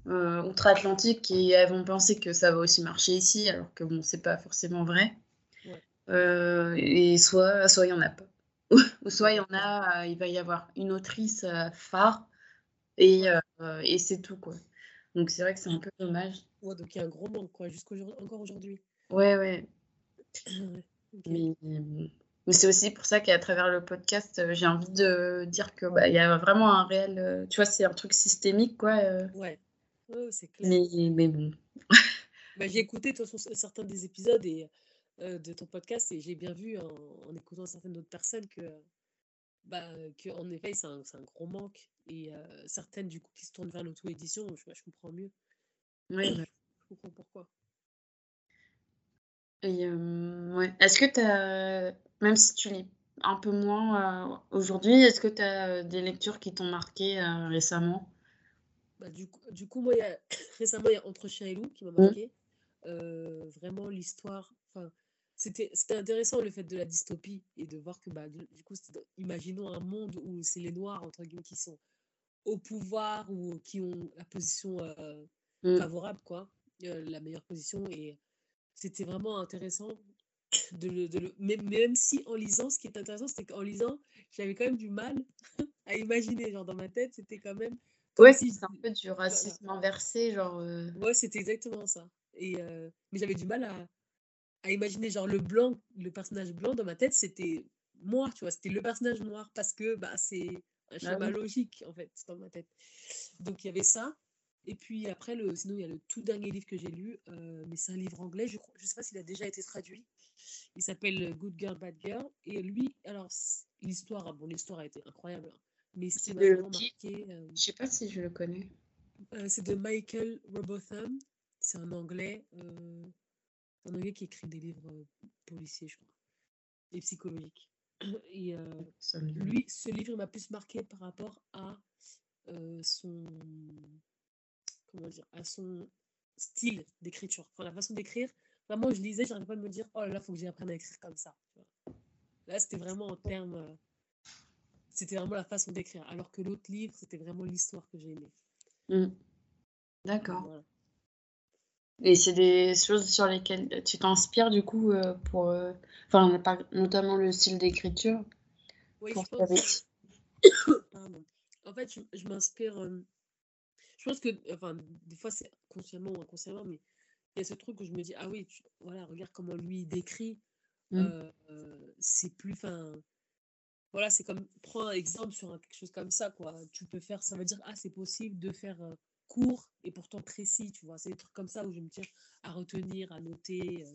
outre-Atlantique et elles vont penser que ça va aussi marcher ici alors que bon c'est pas forcément vrai. Et soit soit il y en a pas. Ou soit il y en a il va y avoir une autrice phare et, et c'est tout quoi. Donc c'est vrai que c'est un peu dommage. Ouais, donc il y a un gros manque quoi jusqu'au encore aujourd'hui. Ouais ouais mais, mais c'est aussi pour ça qu'à travers le podcast j'ai envie de dire que bah, il y a vraiment un réel tu vois c'est un truc systémique quoi ouais, ouais c'est clair mais, mais bon bah, j'ai écouté de toute façon certains des épisodes et de ton podcast et j'ai bien vu en, écoutant certaines autres personnes que, bah, que en effet, c'est un, un, gros manque. Et certaines, du coup, qui se tournent vers l'auto-édition, je, je, comprends mieux. Oui. Je comprends pourquoi. Et ouais. Est-ce que tu as, même si tu lis un peu moins aujourd'hui, est-ce que tu as des lectures qui t'ont marqué récemment? Bah, du, coup, du coup, moi, y a, récemment, il y a Entre chien et loup qui m'a mmh. marqué. vraiment, l'histoire. C'était intéressant le fait de la dystopie et de voir que bah, du coup, imaginons un monde où c'est les Noirs, entre guillemets, qui sont au pouvoir ou qui ont la position euh, mmh. favorable, quoi, euh, la meilleure position. Et c'était vraiment intéressant. De le, de le... Même, même si en lisant, ce qui est intéressant, c'était qu'en lisant, j'avais quand même du mal à imaginer. Genre, dans ma tête, c'était quand même. Ouais, c'est un peu du racisme inversé, genre. Euh ouais, c'était exactement ça. Et, mais j'avais du mal à, à imaginer genre le blanc, le personnage blanc dans ma tête, c'était moi, tu vois, c'était le personnage noir parce que bah, c'est un bah schéma logique en fait dans ma tête. Donc il y avait ça. Et puis après, le, sinon il y a le tout dernier livre que j'ai lu, euh, mais c'est un livre anglais, je ne sais pas s'il a déjà été traduit. Il s'appelle Good Girl, Bad Girl. Et lui, alors l'histoire, bon l'histoire a été incroyable, hein, mais c'est vraiment marqué. Euh, je sais pas si je le connais. Euh, c'est de Michael Robotham. C'est un anglais un anglais qui écrit des livres euh, policiers, je crois, et psychologiques. Et euh, lui, ce livre m'a plus marqué par rapport à euh, son comment dire, à son style d'écriture, enfin la façon d'écrire. Vraiment, je lisais, j'arrivais pas de me dire, oh là là, faut que j'apprenne à écrire comme ça. Là, c'était vraiment en termes, c'était vraiment la façon d'écrire. Alors que l'autre livre, c'était vraiment l'histoire que j'ai aimée. Mmh. D'accord. Et c'est des choses sur lesquelles tu t'inspires du coup euh, pour, euh, enfin notamment le style d'écriture. Oui, je pense. En fait, je, m'inspire. Euh, je pense que, enfin, des fois c'est consciemment ou inconsciemment, mais il y a ce truc où je me dis ah oui, voilà, regarde comment lui il décrit. Mmh. c'est plus, enfin, voilà, c'est comme prends un exemple sur quelque chose comme ça quoi. Tu peux faire, ça veut dire ah c'est possible de faire court et pourtant précis, tu vois. C'est des trucs comme ça où je me tiens à retenir, à noter.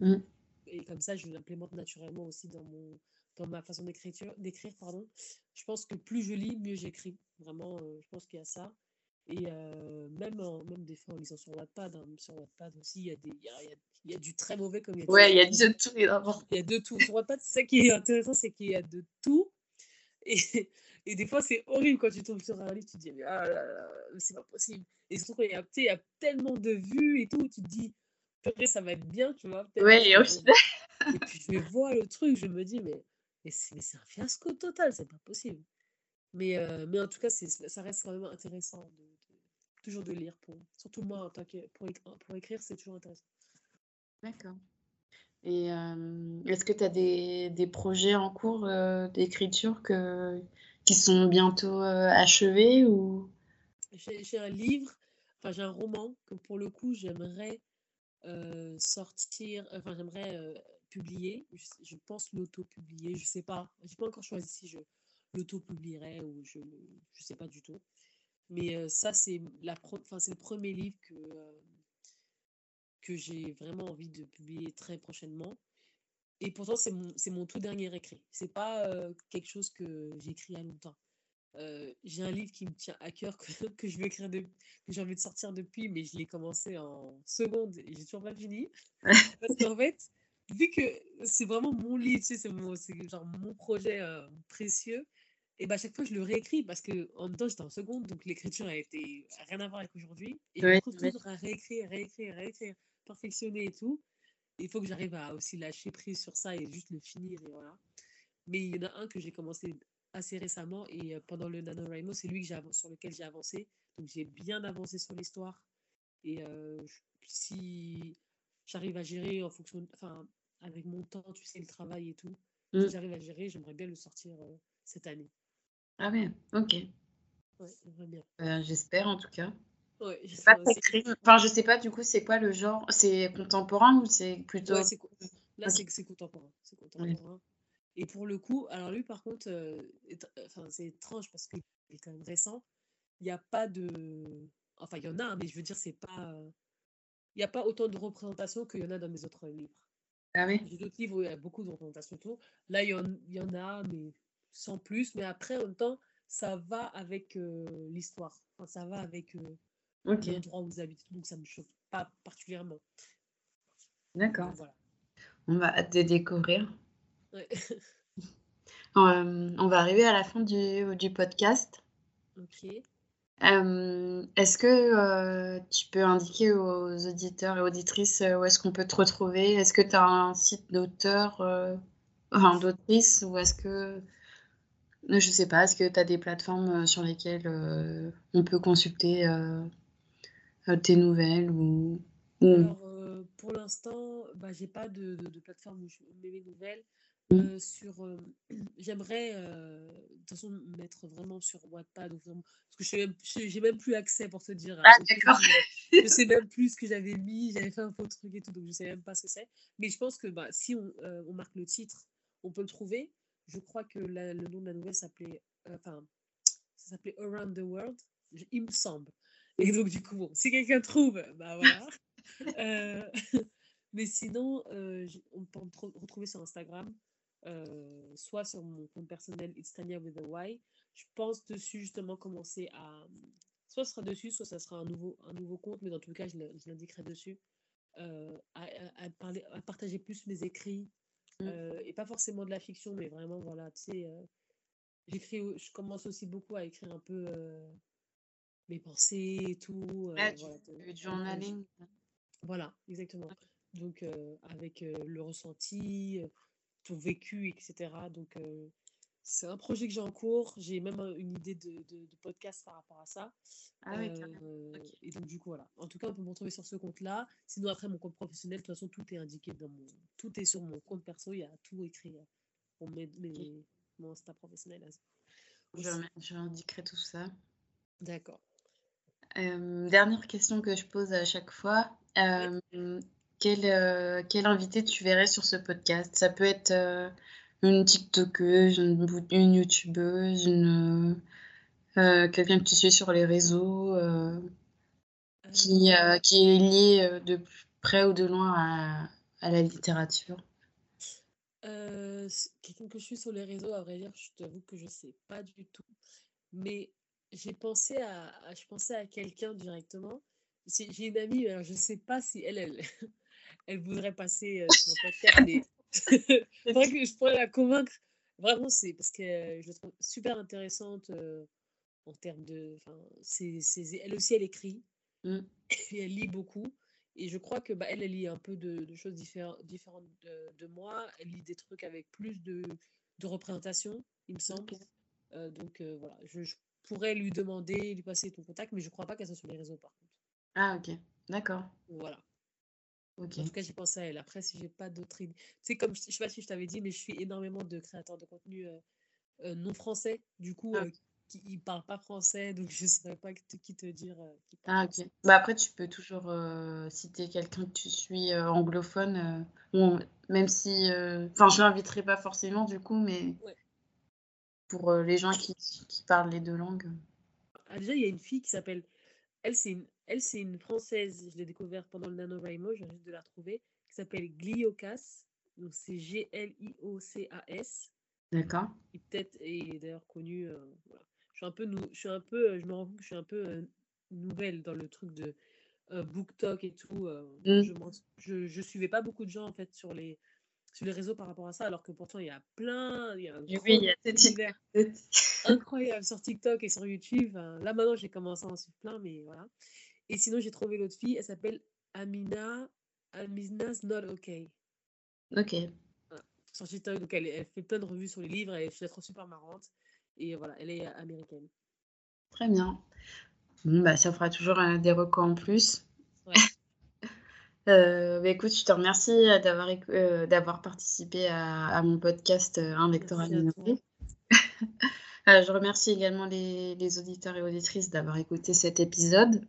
Euh, mmh. Et comme ça, je l'implémente naturellement aussi dans, mon, dans ma façon d'écriture, d'écrire. Pardon. Je pense que plus je lis, mieux j'écris. Vraiment, euh, je pense qu'il y a ça. Et euh, même, même des fois en lisant sur Wattpad, hein, sur Wattpad aussi, il y, a des, il, y a, il y a du très mauvais comme il y a Ouais, il y a de tout. Il y a de tout. Sur Wattpad, c'est ça qui est intéressant, c'est qu'il y a de tout. Et, et des fois, c'est horrible quand tu tombes sur un livre, tu te dis, ah là là, c'est pas possible. Et surtout quand il y, a, il y a tellement de vues et tout, tu te dis, ça va être bien, tu vois. Ouais, et, et puis je vois le truc, je me dis, mais, mais c'est un fiasco total, c'est pas possible. Mais, euh, mais en tout cas, ça reste quand même intéressant de, toujours de lire. Pour, surtout moi, en tant que, pour, pour écrire, c'est toujours intéressant. D'accord. Et euh, est-ce que tu as des, des, projets en cours euh, d'écriture que, qui sont bientôt achevés ou? J'ai un livre, enfin j'ai un roman que pour le coup j'aimerais sortir, enfin j'aimerais publier. Je, pense l'auto-publier, je sais pas. J'ai pas encore choisi si je l'auto-publierai ou je je sais pas du tout. Mais ça c'est la enfin c'est le premier livre que que j'ai vraiment envie de publier très prochainement. Et pourtant, c'est mon, mon, tout dernier écrit. C'est pas quelque chose que j'ai écrit il y a longtemps. j'ai un livre qui me tient à cœur que, que je veux écrire de, que j'ai envie de sortir depuis, mais je l'ai commencé en seconde et j'ai toujours pas fini. Parce qu'en fait, vu que c'est vraiment mon livre, tu sais, c'est mon, genre mon projet précieux, et bah, à chaque fois, je le réécris parce que en même temps, j'étais en seconde, donc l'écriture a été rien à voir avec aujourd'hui. Et je me retrouve toujours à réécrire, réécrire, réécrire perfectionner et tout. Il faut que j'arrive à aussi lâcher prise sur ça et juste le finir. Et voilà. Mais il y en a un que j'ai commencé assez récemment et pendant le NaNoWriMo, c'est lui que sur lequel j'ai avancé. Donc j'ai bien avancé sur l'histoire. Et si j'arrive à gérer en fonction, enfin, avec mon temps, tu sais, le travail et tout, si mmh. j'arrive à gérer, j'aimerais bien le sortir cette année. Ah ouais, ok. Ouais, bien. Euh, j'espère en tout cas. Ouais, je pas Enfin, je sais pas du coup, c'est quoi le genre C'est contemporain ou c'est plutôt. Ouais, Là, c'est contemporain. C'est contemporain. Et pour le coup, alors lui, par contre, euh, enfin, c'est étrange parce qu'il est quand même récent. Il n'y a pas de. Enfin, il y en a, mais je veux dire, c'est pas. Il n'y a pas autant de représentations qu'il y en a dans mes autres livres. Ah oui J'ai d'autres livres où il y a beaucoup de représentations tout. Là, il y, en, il y en a, mais sans plus. Mais après, en même temps, ça va avec euh, l'histoire. Enfin, ça va avec euh, l'endroit où vous habitez. Donc, ça ne me choque pas particulièrement. D'accord. On va te découvrir. Euh, on va arriver à la fin du, du podcast. Ok. est-ce que tu peux indiquer aux auditeurs et auditrices où est-ce qu'on peut te retrouver? Est-ce que tu as un site d'auteur, enfin d'autrice, ou est-ce que je sais pas, est-ce que tu as des plateformes euh, sur lesquelles euh, on peut consulter euh, tes nouvelles ou, Alors, pour l'instant, bah, j'ai pas de, de, plateforme où je mets mes nouvelles. Mmh. sur, j'aimerais de toute façon mettre vraiment sur Wattpad parce que je j'ai même plus accès pour te dire. Ah d'accord. je sais même plus ce que j'avais mis, j'avais fait un faux truc et tout, donc je sais même pas ce que c'est. Mais je pense que bah, si on, on marque le titre, on peut le trouver je crois que le nom de la nouvelle s'appelait, euh, enfin, ça s'appelait Around the World, il me semble. Et donc, du coup, bon, si quelqu'un trouve, bah voilà. Euh, mais sinon, euh, on peut me retrouver sur Instagram, soit sur mon compte personnel It's Tanya with a Y. Je pense dessus justement commencer à. Soit ce sera dessus, soit ça sera un nouveau, un nouveau compte, mais dans tous les cas, je l'indiquerai dessus. à, parler, à partager plus mes écrits. Euh, et pas forcément de la fiction, mais vraiment, voilà, tu sais, euh, j'écris, je commence aussi beaucoup à écrire un peu euh, mes pensées et tout. voilà, du, journaling. Voilà, exactement. Donc, avec le ressenti, ton vécu, etc. Donc, c'est un projet que j'ai en cours. J'ai même une idée de, de, podcast par rapport à ça. Ah oui, euh, Et donc, du coup, voilà. En tout cas, on peut me retrouver sur ce compte-là. Sinon, après, mon compte professionnel, de toute façon, tout est indiqué dans mon. Tout est sur mon compte perso. Il y a tout écrit pour mes, mes, mon Insta professionnel. Je, je indiquerai tout ça. D'accord. Euh, dernière question que je pose à chaque fois. Euh, quel, quel invité tu verrais sur ce podcast? Ça peut être une TikTokeuse, une, une YouTubeuse, une, euh, quelqu'un que tu suis sur les réseaux, euh, qui, euh, qui est lié de près ou de loin à, à la littérature Quelqu'un que je suis sur les réseaux, à vrai dire, je t'avoue que je sais pas du tout. Mais j'ai pensé à, je pensais à quelqu'un directement. J'ai une amie, alors je sais pas si elle, elle, elle voudrait passer sur mon podcast, vrai que je pourrais la convaincre. Vraiment, c'est parce que je la trouve super intéressante euh, en termes de. c'est, elle aussi, elle écrit. Mmh. Et elle lit beaucoup. Et je crois que bah, elle, elle lit un peu de, choses différentes de, de, moi. Elle lit des trucs avec plus de, de représentation, il me semble. Euh, donc euh, voilà, je, je, pourrais lui demander, lui passer ton contact, mais je crois pas qu'elle soit sur les réseaux par contre. Ah ok, d'accord. Voilà. En tout cas, j'ai pensé à elle. Après, si j'ai pas d'autres idées. Tu sais, comme je sais pas si je t'avais dit, mais je suis énormément de créateurs de contenu euh, non français. Du coup, Ah, qui ne parlent pas français, donc je ne saurais pas qui te dire qui parle Ah, ok. Bah après, tu peux toujours euh, citer quelqu'un que tu suis euh, anglophone, euh, ou même si. euh, Enfin, je l'inviterai pas forcément du coup, mais Ouais. pour euh, les gens qui, qui parlent les deux langues. Ah, déjà, il y a une fille qui s'appelle. Elle, c'est une... Elle, c'est une Française. Je l'ai découverte pendant le NaNoWriMo. Je viens juste de la retrouver. Qui s'appelle Gliocas. Donc, c'est G-L-I-O-C-A-S. D'accord. Et peut-être est d'ailleurs connue. euh, voilà. Je suis un peu. Je suis un peu. euh, Je me rends compte que je suis un peu euh, nouvelle dans le truc de euh, BookTok et tout. Mm. je, je, je suivais pas beaucoup de gens, en fait, sur les, sur les réseaux par rapport à ça. Alors que pourtant, il y a plein. Il y a un Oui, il y a cette univers incroyable sur TikTok et sur YouTube. Là, maintenant, j'ai commencé à en suivre plein, mais voilà. Et sinon, j'ai trouvé l'autre fille, elle s'appelle Amina. Amina's Not Okay. Ok. Sur TikTok, donc elle, elle fait plein de revues sur les livres et je la trouve super marrante. Et voilà, elle est américaine. Très bien. Bon, bah, ça fera toujours euh, des recos en plus. Ouais. Euh, bah, écoute, je te remercie euh, d'avoir euh, d'avoir participé à, à mon podcast euh, Un. Euh, je remercie également les, les auditeurs et auditrices d'avoir écouté cet épisode